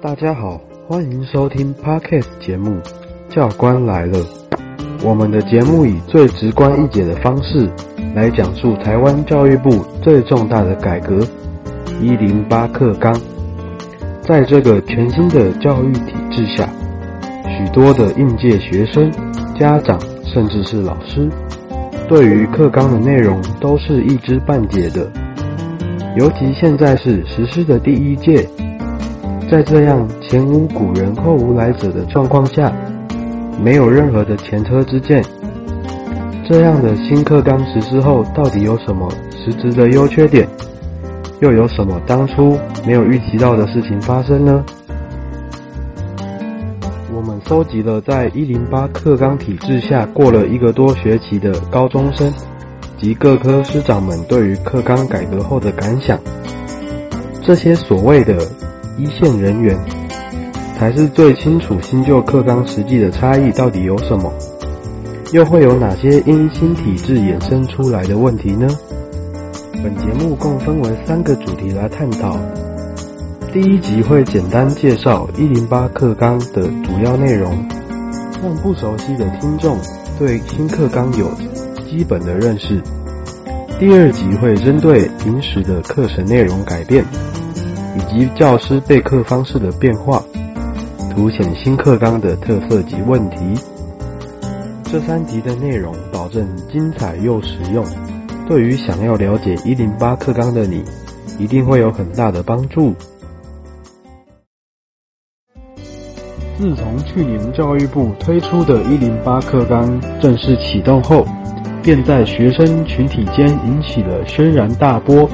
大家好，欢迎收听 Podcast 节目《教官来了》。我们的节目以最直观易解的方式来讲述台湾教育部最重大的改革——一零八课纲。在这个全新的教育体制下，许多的应届学生、家长，甚至是老师，对于课纲的内容都是一知半解的。尤其现在是实施的第一届。在这样前无古人后无来者的状况下，没有任何的前车之鉴，这样的新课纲实施后，到底有什么实质的优缺点？又有什么当初没有预期到的事情发生呢？我们收集了在一零八课纲体制下过了一个多学期的高中生及各科师长们对于课纲改革后的感想，这些所谓的。一线人员才是最清楚新旧课纲实际的差异到底有什么，又会有哪些因新体制衍生出来的问题呢？本节目共分为三个主题来探讨。第一集会简单介绍一零八课纲的主要内容，让不熟悉的听众对新课纲有基本的认识。第二集会针对平时的课程内容改变。以及教师备课方式的变化，凸显新课纲的特色及问题。这三集的内容保证精彩又实用，对于想要了解一零八课纲的你，一定会有很大的帮助。自从去年教育部推出的一零八课纲正式启动后，便在学生群体间引起了轩然大波。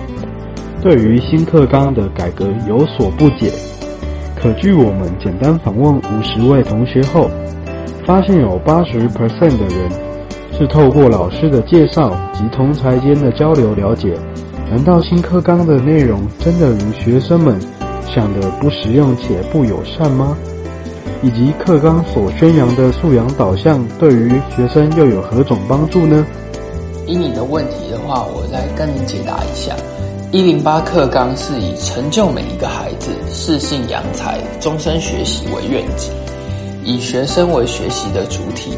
对于新课纲的改革有所不解，可据我们简单访问五十位同学后，发现有八十 percent 的人是透过老师的介绍及同才间的交流了解。难道新课纲的内容真的如学生们想的不实用且不友善吗？以及课纲所宣扬的素养导向对于学生又有何种帮助呢？以你的问题的话，我来跟你解答一下。一零八课纲是以成就每一个孩子适性扬才、终身学习为愿景，以学生为学习的主体，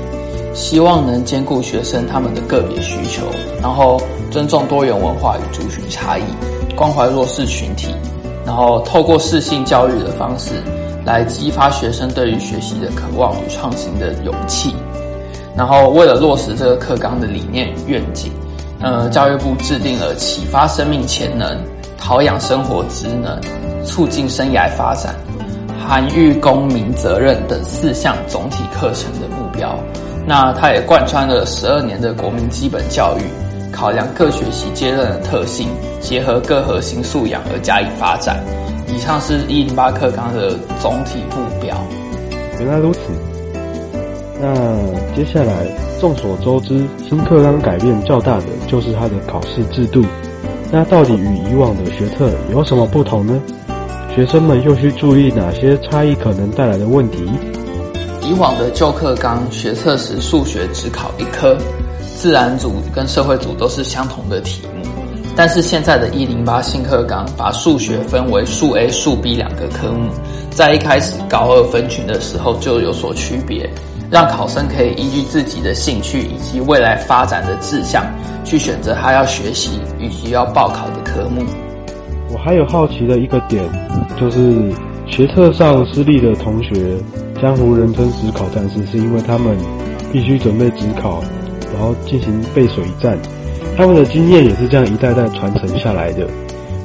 希望能兼顾学生他们的个别需求，然后尊重多元文化与族群差异，关怀弱势群体，然后透过适性教育的方式来激发学生对于学习的渴望与创新的勇气，然后为了落实这个课纲的理念与愿景。呃，教育部制定了启发生命潜能、陶养生活职能、促进生涯发展、涵育公民责任等四项总体课程的目标。那它也贯穿了十二年的国民基本教育，考量各学习阶段的特性，结合各核心素养而加以发展。以上是一零八课纲的总体目标。原来如此。那接下来。众所周知，新课纲改变较大的就是它的考试制度。那到底与以往的学测有什么不同呢？学生们又需注意哪些差异可能带来的问题？以往的旧课纲学测时，数学只考一科，自然组跟社会组都是相同的题。但是现在的一零八新课纲把数学分为数 A、数 B 两个科目，在一开始高二分群的时候就有所区别。让考生可以依据自己的兴趣以及未来发展的志向，去选择他要学习以及要报考的科目。我还有好奇的一个点，就是学测上失利的同学，江湖人称“职考战士”，是因为他们必须准备职考，然后进行背水一战。他们的经验也是这样一代代传承下来的。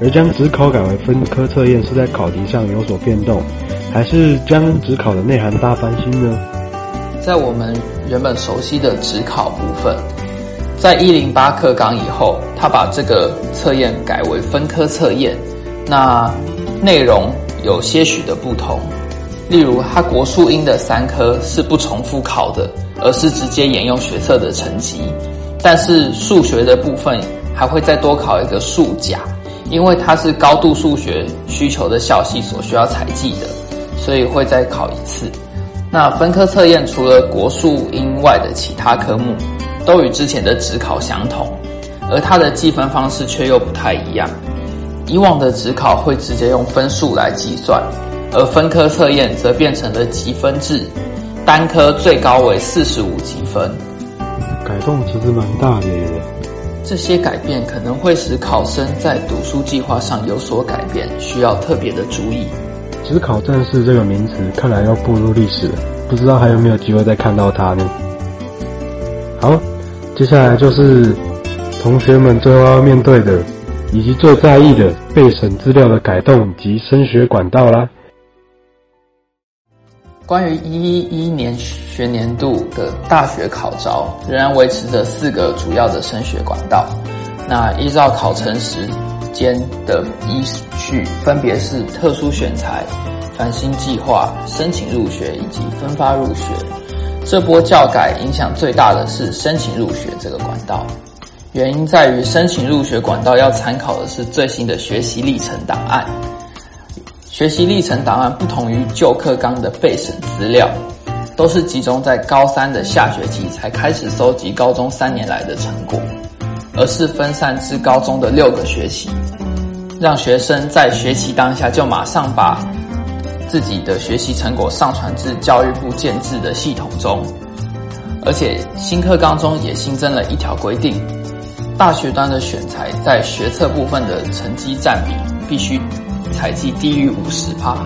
而将职考改为分科测验，是在考题上有所变动，还是将职考的内涵大翻新呢？在我们原本熟悉的职考部分，在一零八课纲以后，他把这个测验改为分科测验，那内容有些许的不同。例如，他国数英的三科是不重复考的，而是直接沿用学测的成绩。但是数学的部分还会再多考一个数甲，因为它是高度数学需求的校系所需要采集的，所以会再考一次。那分科测验除了国数英外的其他科目，都与之前的职考相同，而它的计分方式却又不太一样。以往的职考会直接用分数来计算，而分科测验则变成了积分制，单科最高为四十五积分。改动其实蛮大的耶。这些改变可能会使考生在读书计划上有所改变，需要特别的注意。职考战士这个名词看来要步入历史了，不知道还有没有机会再看到它呢？好，接下来就是同学们最后要面对的，以及最在意的备审资料的改动及升学管道啦。关于一一一年学年度的大学考招，仍然维持着四个主要的升学管道。那依照考成时间的依序，分别是特殊选材、繁星计划、申请入学以及分发入学。这波教改影响最大的是申请入学这个管道，原因在于申请入学管道要参考的是最新的学习历程档案。学习历程档案不同于旧课纲的备审资料，都是集中在高三的下学期才开始收集高中三年来的成果，而是分散至高中的六个学期，让学生在学期当下就马上把自己的学习成果上传至教育部建制的系统中。而且新课纲中也新增了一条规定，大学端的选材在学测部分的成绩占比必须。采集低于五十趴，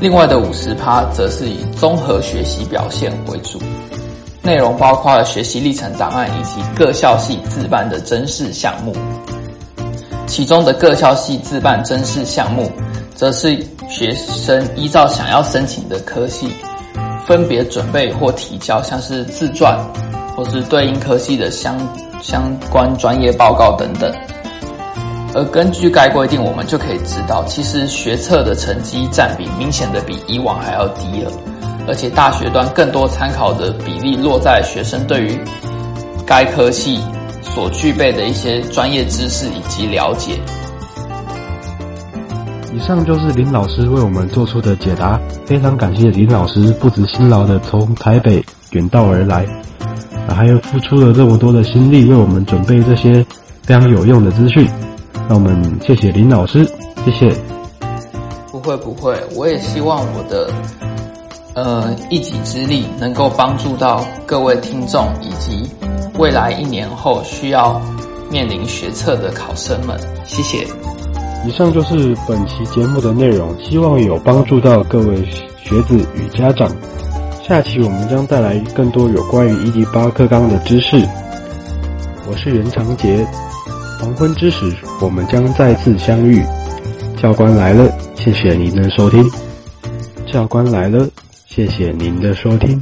另外的五十趴则是以综合学习表现为主，内容包括了学习历程档案以及各校系自办的甄试项目。其中的各校系自办甄试项目，则是学生依照想要申请的科系，分别准备或提交像是自传，或是对应科系的相相关专业报告等等。而根据该规定，我们就可以知道，其实学测的成绩占比明显的比以往还要低了，而且大学端更多参考的比例落在学生对于该科系所具备的一些专业知识以及了解。以上就是林老师为我们做出的解答，非常感谢林老师不辞辛劳的从台北远道而来，啊，还有付出了这么多的心力为我们准备这些非常有用的资讯。那我们谢谢林老师，谢谢。不会不会，我也希望我的呃一己之力能够帮助到各位听众以及未来一年后需要面临学测的考生们。谢谢。以上就是本期节目的内容，希望有帮助到各位学子与家长。下期我们将带来更多有关于一级八课纲的知识。我是袁长杰。黄昏之时，我们将再次相遇。教官来了，谢谢您的收听。教官来了，谢谢您的收听。